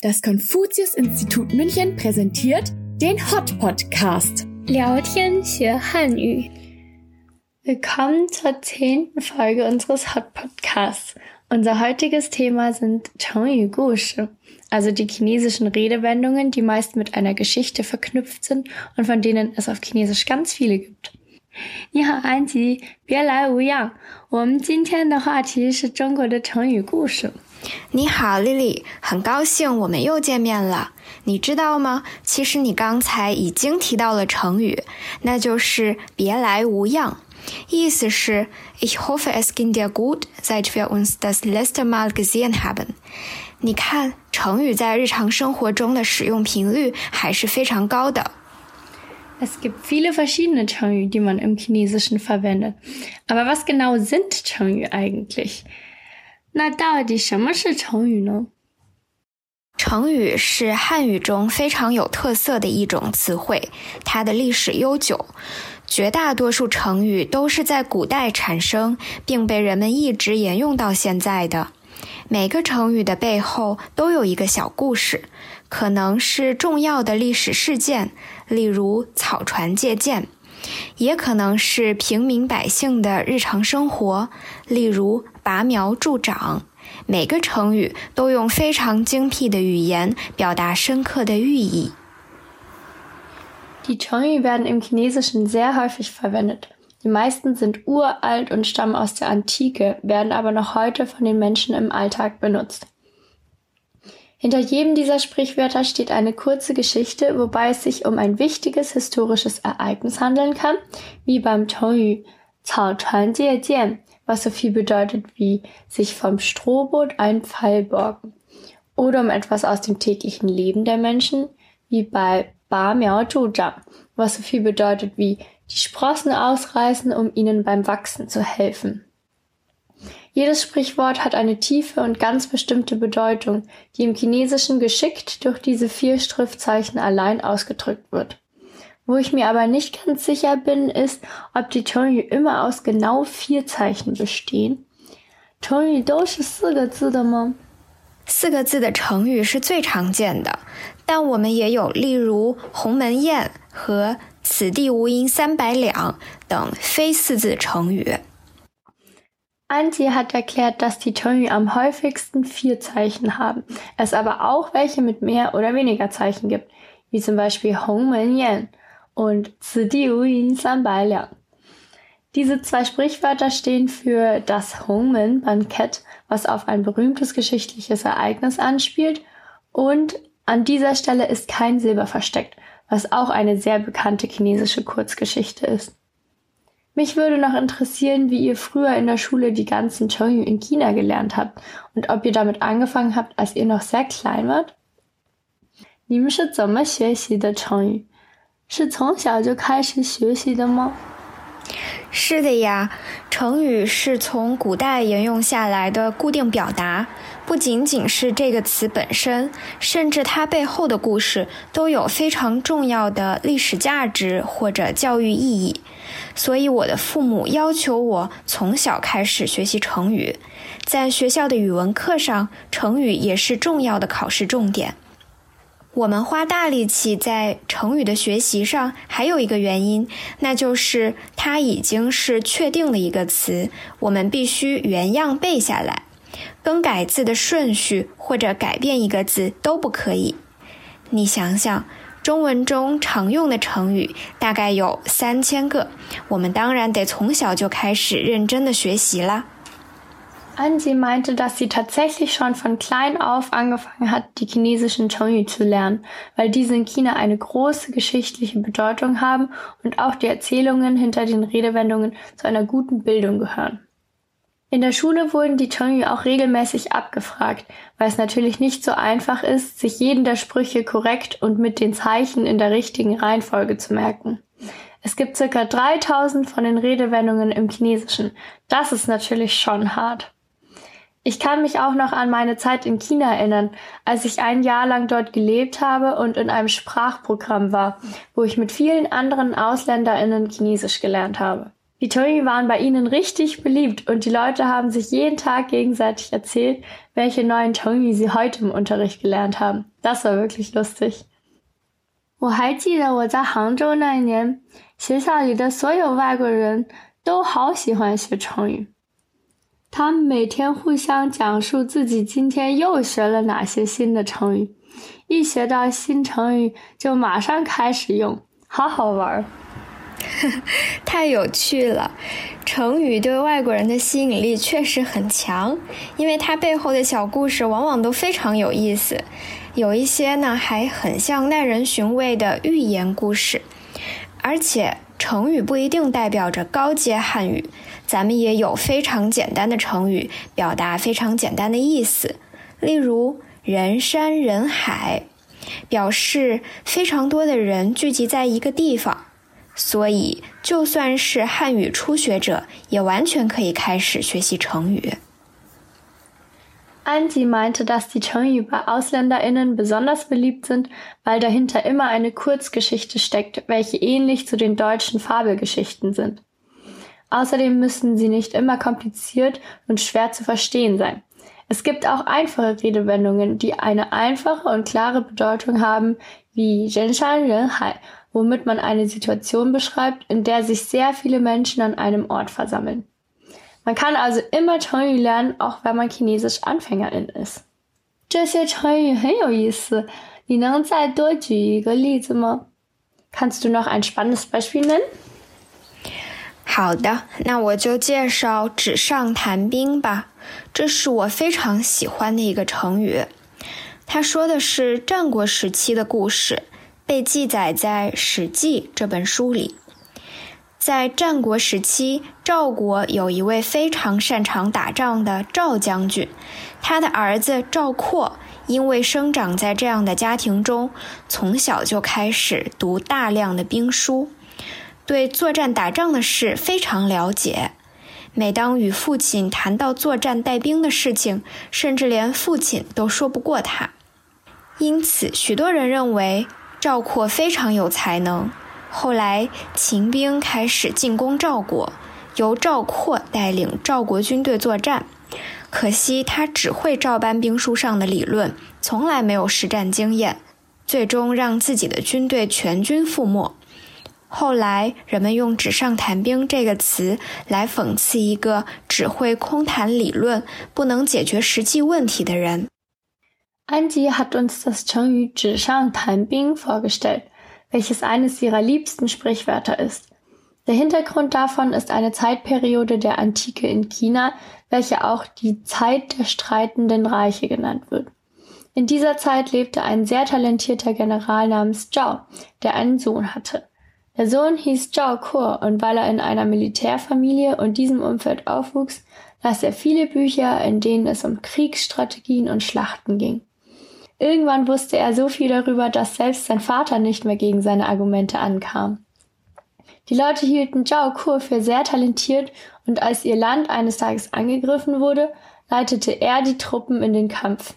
Das Konfuzius-Institut München präsentiert den Hot Podcast. Willkommen zur zehnten Folge unseres Hot Podcasts. Unser heutiges Thema sind Chongyu Gushe, also die chinesischen Redewendungen, die meist mit einer Geschichte verknüpft sind und von denen es auf Chinesisch ganz viele gibt. 你好，安吉，别来无恙。我们今天的话题是中国的成语故事。你好，丽丽，很高兴我们又见面了。你知道吗？其实你刚才已经提到了成语，那就是“别来无恙”，意思是 “Ich hoffe es geht dir gut, seit wir uns das letzte Mal gesehen haben。”你看，成语在日常生活中的使用频率还是非常高的。Es gibt viele verschiedene Changyu, die man im Chinesischen verwendet. Aber was genau sind Changyu eigentlich? 那到底什么是成语呢？成语是汉语中非常有特色的一种词汇，它的历史悠久。绝大多数成语都是在古代产生，并被人们一直沿用到现在的。每个成语的背后都有一个小故事，可能是重要的历史事件，例如草船借箭；也可能是平民百姓的日常生活，例如拔苗助长。每个成语都用非常精辟的语言表达深刻的寓意。Die Chongyu werden im Chinesischen sehr häufig verwendet. Die meisten sind uralt und stammen aus der Antike, werden aber noch heute von den Menschen im Alltag benutzt. Hinter jedem dieser Sprichwörter steht eine kurze Geschichte, wobei es sich um ein wichtiges historisches Ereignis handeln kann, wie beim Tongyu Cao Chuan Jie Jian, was so viel bedeutet wie sich vom Strohboot ein Pfeil borgen. Oder um etwas aus dem täglichen Leben der Menschen, wie bei Ba Miao Zhuzhang, was so viel bedeutet wie die Sprossen ausreißen, um ihnen beim Wachsen zu helfen. Jedes Sprichwort hat eine tiefe und ganz bestimmte Bedeutung, die im Chinesischen geschickt durch diese vier Schriftzeichen allein ausgedrückt wird. Wo ich mir aber nicht ganz sicher bin, ist, ob die Chongyu immer aus genau vier Zeichen bestehen. Chongyu 都是四个字的吗？四个字的成语是最常见的，但我们也有例如“鸿门宴”和“此地无银三百两”等非四字成语。 Anti hat erklärt, dass die Chongyu am häufigsten vier Zeichen haben, es aber auch welche mit mehr oder weniger Zeichen gibt, wie zum Beispiel Hongmen Yan und Zidi Uyin Sanbai Diese zwei Sprichwörter stehen für das Hongmen Bankett, was auf ein berühmtes geschichtliches Ereignis anspielt und an dieser Stelle ist kein Silber versteckt, was auch eine sehr bekannte chinesische Kurzgeschichte ist. Mich würde noch interessieren, wie ihr früher in der Schule die ganzen Chongyu in China gelernt habt und ob ihr damit angefangen habt, als ihr noch sehr klein wart. 你们是怎么学习的成语？是从小就开始学习的吗？ 是的呀，成语是从古代沿用下来的固定表达，不仅仅是这个词本身，甚至它背后的故事都有非常重要的历史价值或者教育意义。所以，我的父母要求我从小开始学习成语，在学校的语文课上，成语也是重要的考试重点。我们花大力气在成语的学习上，还有一个原因，那就是它已经是确定的一个词，我们必须原样背下来，更改字的顺序或者改变一个字都不可以。你想想，中文中常用的成语大概有三千个，我们当然得从小就开始认真的学习啦。Anji meinte, dass sie tatsächlich schon von klein auf angefangen hat, die chinesischen Chongyu zu lernen, weil diese in China eine große geschichtliche Bedeutung haben und auch die Erzählungen hinter den Redewendungen zu einer guten Bildung gehören. In der Schule wurden die Chongyu auch regelmäßig abgefragt, weil es natürlich nicht so einfach ist, sich jeden der Sprüche korrekt und mit den Zeichen in der richtigen Reihenfolge zu merken. Es gibt circa 3000 von den Redewendungen im Chinesischen. Das ist natürlich schon hart. Ich kann mich auch noch an meine Zeit in China erinnern, als ich ein Jahr lang dort gelebt habe und in einem Sprachprogramm war, wo ich mit vielen anderen Ausländerinnen Chinesisch gelernt habe. Die Toni waren bei ihnen richtig beliebt und die Leute haben sich jeden Tag gegenseitig erzählt, welche neuen Toni sie heute im Unterricht gelernt haben. Das war wirklich lustig. 我还记得我在杭州那一年，学校里的所有外国人都好喜欢学成语。 他们每天互相讲述自己今天又学了哪些新的成语，一学到新成语就马上开始用，好好玩儿。太有趣了！成语对外国人的吸引力确实很强，因为它背后的小故事往往都非常有意思，有一些呢还很像耐人寻味的寓言故事。而且成语不一定代表着高阶汉语，咱们也有非常简单的成语，表达非常简单的意思。例如“人山人海”，表示非常多的人聚集在一个地方。所以，就算是汉语初学者，也完全可以开始学习成语。Angie meinte, dass die Changyu bei AusländerInnen besonders beliebt sind, weil dahinter immer eine Kurzgeschichte steckt, welche ähnlich zu den deutschen Fabelgeschichten sind. Außerdem müssen sie nicht immer kompliziert und schwer zu verstehen sein. Es gibt auch einfache Redewendungen, die eine einfache und klare Bedeutung haben, wie Zhenshan Renhai womit man eine Situation beschreibt, in der sich sehr viele Menschen an einem Ort versammeln. Man kann also immer Chengyu lernen, auch wenn man Chinesisch Anfängerin ist. 这些成语很有意思，你能再多举一个例子吗？Kannst du noch ein spannendes Beispiel nennen? 好的，那我就介绍“纸上谈兵”吧。这是我非常喜欢的一个成语。它说的是战国时期的故事。被记载在《史记》这本书里。在战国时期，赵国有一位非常擅长打仗的赵将军，他的儿子赵括因为生长在这样的家庭中，从小就开始读大量的兵书，对作战打仗的事非常了解。每当与父亲谈到作战带兵的事情，甚至连父亲都说不过他。因此，许多人认为。赵括非常有才能。后来秦兵开始进攻赵国，由赵括带领赵国军队作战。可惜他只会照搬兵书上的理论，从来没有实战经验，最终让自己的军队全军覆没。后来人们用“纸上谈兵”这个词来讽刺一个只会空谈理论、不能解决实际问题的人。Angie hat uns das Changyu Zhishan Tanbing vorgestellt, welches eines ihrer liebsten Sprichwörter ist. Der Hintergrund davon ist eine Zeitperiode der Antike in China, welche auch die Zeit der streitenden Reiche genannt wird. In dieser Zeit lebte ein sehr talentierter General namens Zhao, der einen Sohn hatte. Der Sohn hieß Zhao Kur und weil er in einer Militärfamilie und diesem Umfeld aufwuchs, las er viele Bücher, in denen es um Kriegsstrategien und Schlachten ging. Irgendwann wusste er so viel darüber, dass selbst sein Vater nicht mehr gegen seine Argumente ankam. Die Leute hielten Zhao Kur für sehr talentiert und als ihr Land eines Tages angegriffen wurde, leitete er die Truppen in den Kampf.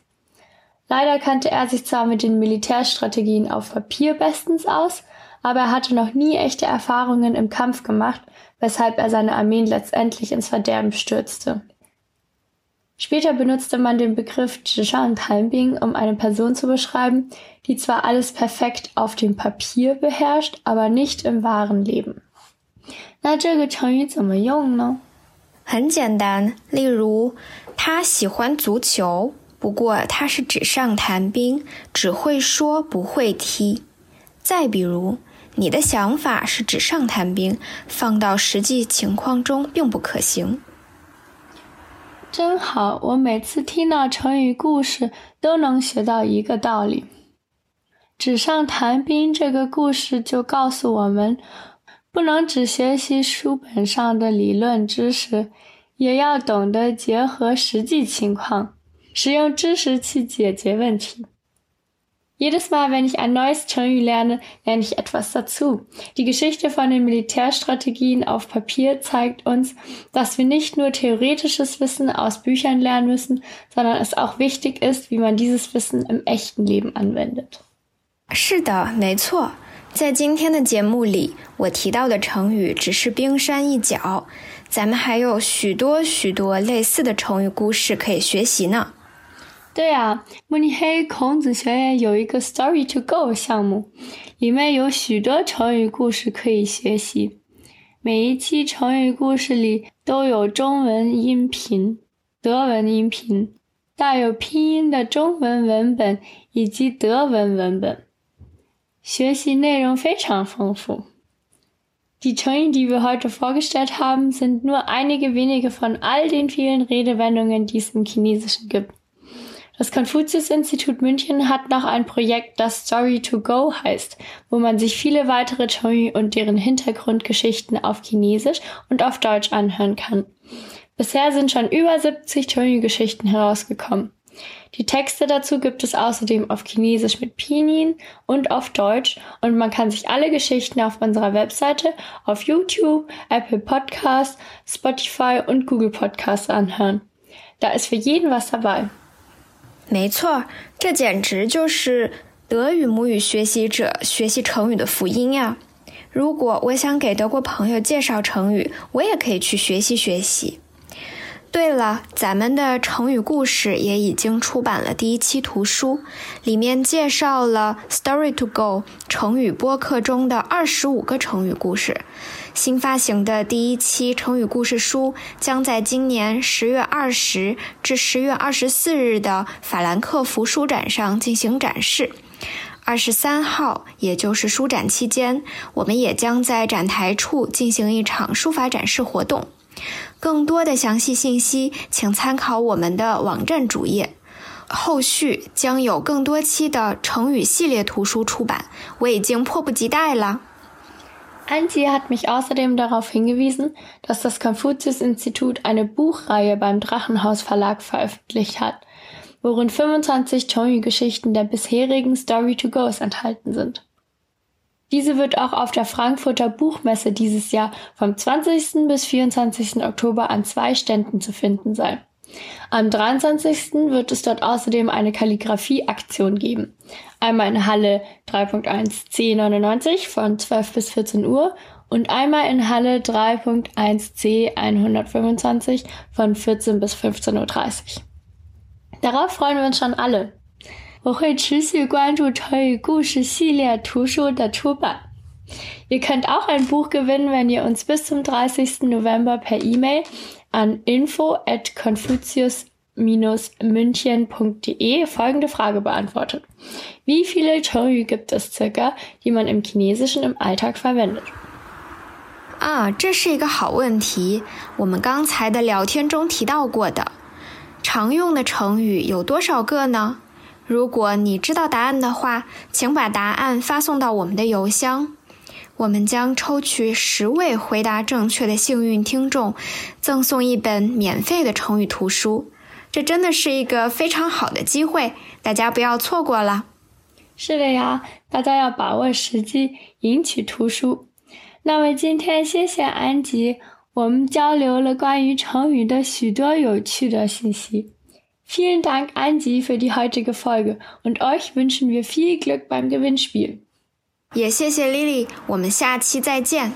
Leider kannte er sich zwar mit den Militärstrategien auf Papier bestens aus, aber er hatte noch nie echte Erfahrungen im Kampf gemacht, weshalb er seine Armeen letztendlich ins Verderben stürzte. Später benutzte man den Begriff Zhishan Tanbing, um eine Person zu beschreiben, die zwar alles perfekt auf dem Papier beherrscht, aber nicht im wahren Leben. 那这个成语怎么用呢？很简单，例如，他喜欢足球，不过他是纸上谈兵，只会说不会踢。再比如， 你的想法是纸上谈兵，放到实际情况中并不可行。真好，我每次听到成语故事都能学到一个道理。纸上谈兵这个故事就告诉我们，不能只学习书本上的理论知识，也要懂得结合实际情况，使用知识去解决问题。Jedes Mal, wenn ich ein neues Changyu lerne, lerne ich etwas dazu. Die Geschichte von den Militärstrategien auf Papier zeigt uns, dass wir nicht nur theoretisches Wissen aus Büchern lernen müssen, sondern es auch wichtig ist, wie man dieses Wissen im echten Leben anwendet. 是的，没错。 在今天的节目里，我提到的成语只是冰山一角，咱们还有许多许多类似的成语故事可以学习呢。 对啊，慕尼黑孔子学院有一个 Story to Go 项目，里面有许多成语故事可以学习。每一期成语故事里都有中文音频、德文音频，带有拼音的中文文本以及德文文本，学习内容非常丰富。Die Chöng, die wir heute vorgestellt haben, sind nur einige wenige von all den vielen Redewendungen, die es im Chinesischen gibt. Das Konfuzius-Institut München hat noch ein Projekt, das Story to Go heißt, wo man sich viele weitere Choi und deren Hintergrundgeschichten auf Chinesisch und auf Deutsch anhören kann. Bisher sind schon über 70 Choi-Geschichten herausgekommen. Die Texte dazu gibt es außerdem auf Chinesisch mit Pinyin und auf Deutsch und man kann sich alle Geschichten auf unserer Webseite, auf YouTube, Apple Podcasts, Spotify und Google Podcasts anhören. Da ist für jeden was dabei. 没错，这简直就是德语母语学习者学习成语的福音呀！如果我想给德国朋友介绍成语，我也可以去学习学习。对了，咱们的成语故事也已经出版了第一期图书，里面介绍了 “Story to Go” 成语播客中的二十五个成语故事。新发行的第一期成语故事书将在今年十月二十至十月二十四日的法兰克福书展上进行展示。二十三号，也就是书展期间，我们也将在展台处进行一场书法展示活动。更多的详细信息，请参考我们的网站主页。后续将有更多期的成语系列图书出版，我已经迫不及待了。Angie hat mich außerdem darauf hingewiesen, dass das Konfuzius-Institut eine Buchreihe beim Drachenhaus Verlag veröffentlicht hat, worin 25 Chongyu-Geschichten der bisherigen Story-to-Goes enthalten sind. Diese wird auch auf der Frankfurter Buchmesse dieses Jahr vom 20. bis 24. Oktober an zwei Ständen zu finden sein. Am 23. wird es dort außerdem eine Kalligrafie-Aktion geben. Einmal in Halle 3.1 C99 von 12 bis 14 Uhr und einmal in Halle 3.1 C 125 von 14 bis 15.30 Uhr. Darauf freuen wir uns schon alle. 我会持续关注成语故事系列图书的出版。Ihr könnt auch ein Buch gewinnen, wenn ihr uns bis zum 30. November per E-Mail an info at confucius-münchen.de folgende Frage beantwortet. Wie viele Chongyu gibt es circa, die man im Chinesischen im Alltag verwendet? 啊，这是一个好问题。我们刚才的聊天中提到过的，常用的成语有多少个呢？ 如果你知道答案的话，请把答案发送到我们的邮箱。我们将抽取十位回答正确的幸运听众，赠送一本免费的成语图书。这真的是一个非常好的机会，大家不要错过了。是的呀，大家要把握时机，赢取图书。那么今天谢谢安吉，我们交流了关于成语的许多有趣的信息。Vielen Dank, Angie, für die heutige Folge und euch wünschen wir viel Glück beim Gewinnspiel. 也谢谢 Lily，我们下期再见。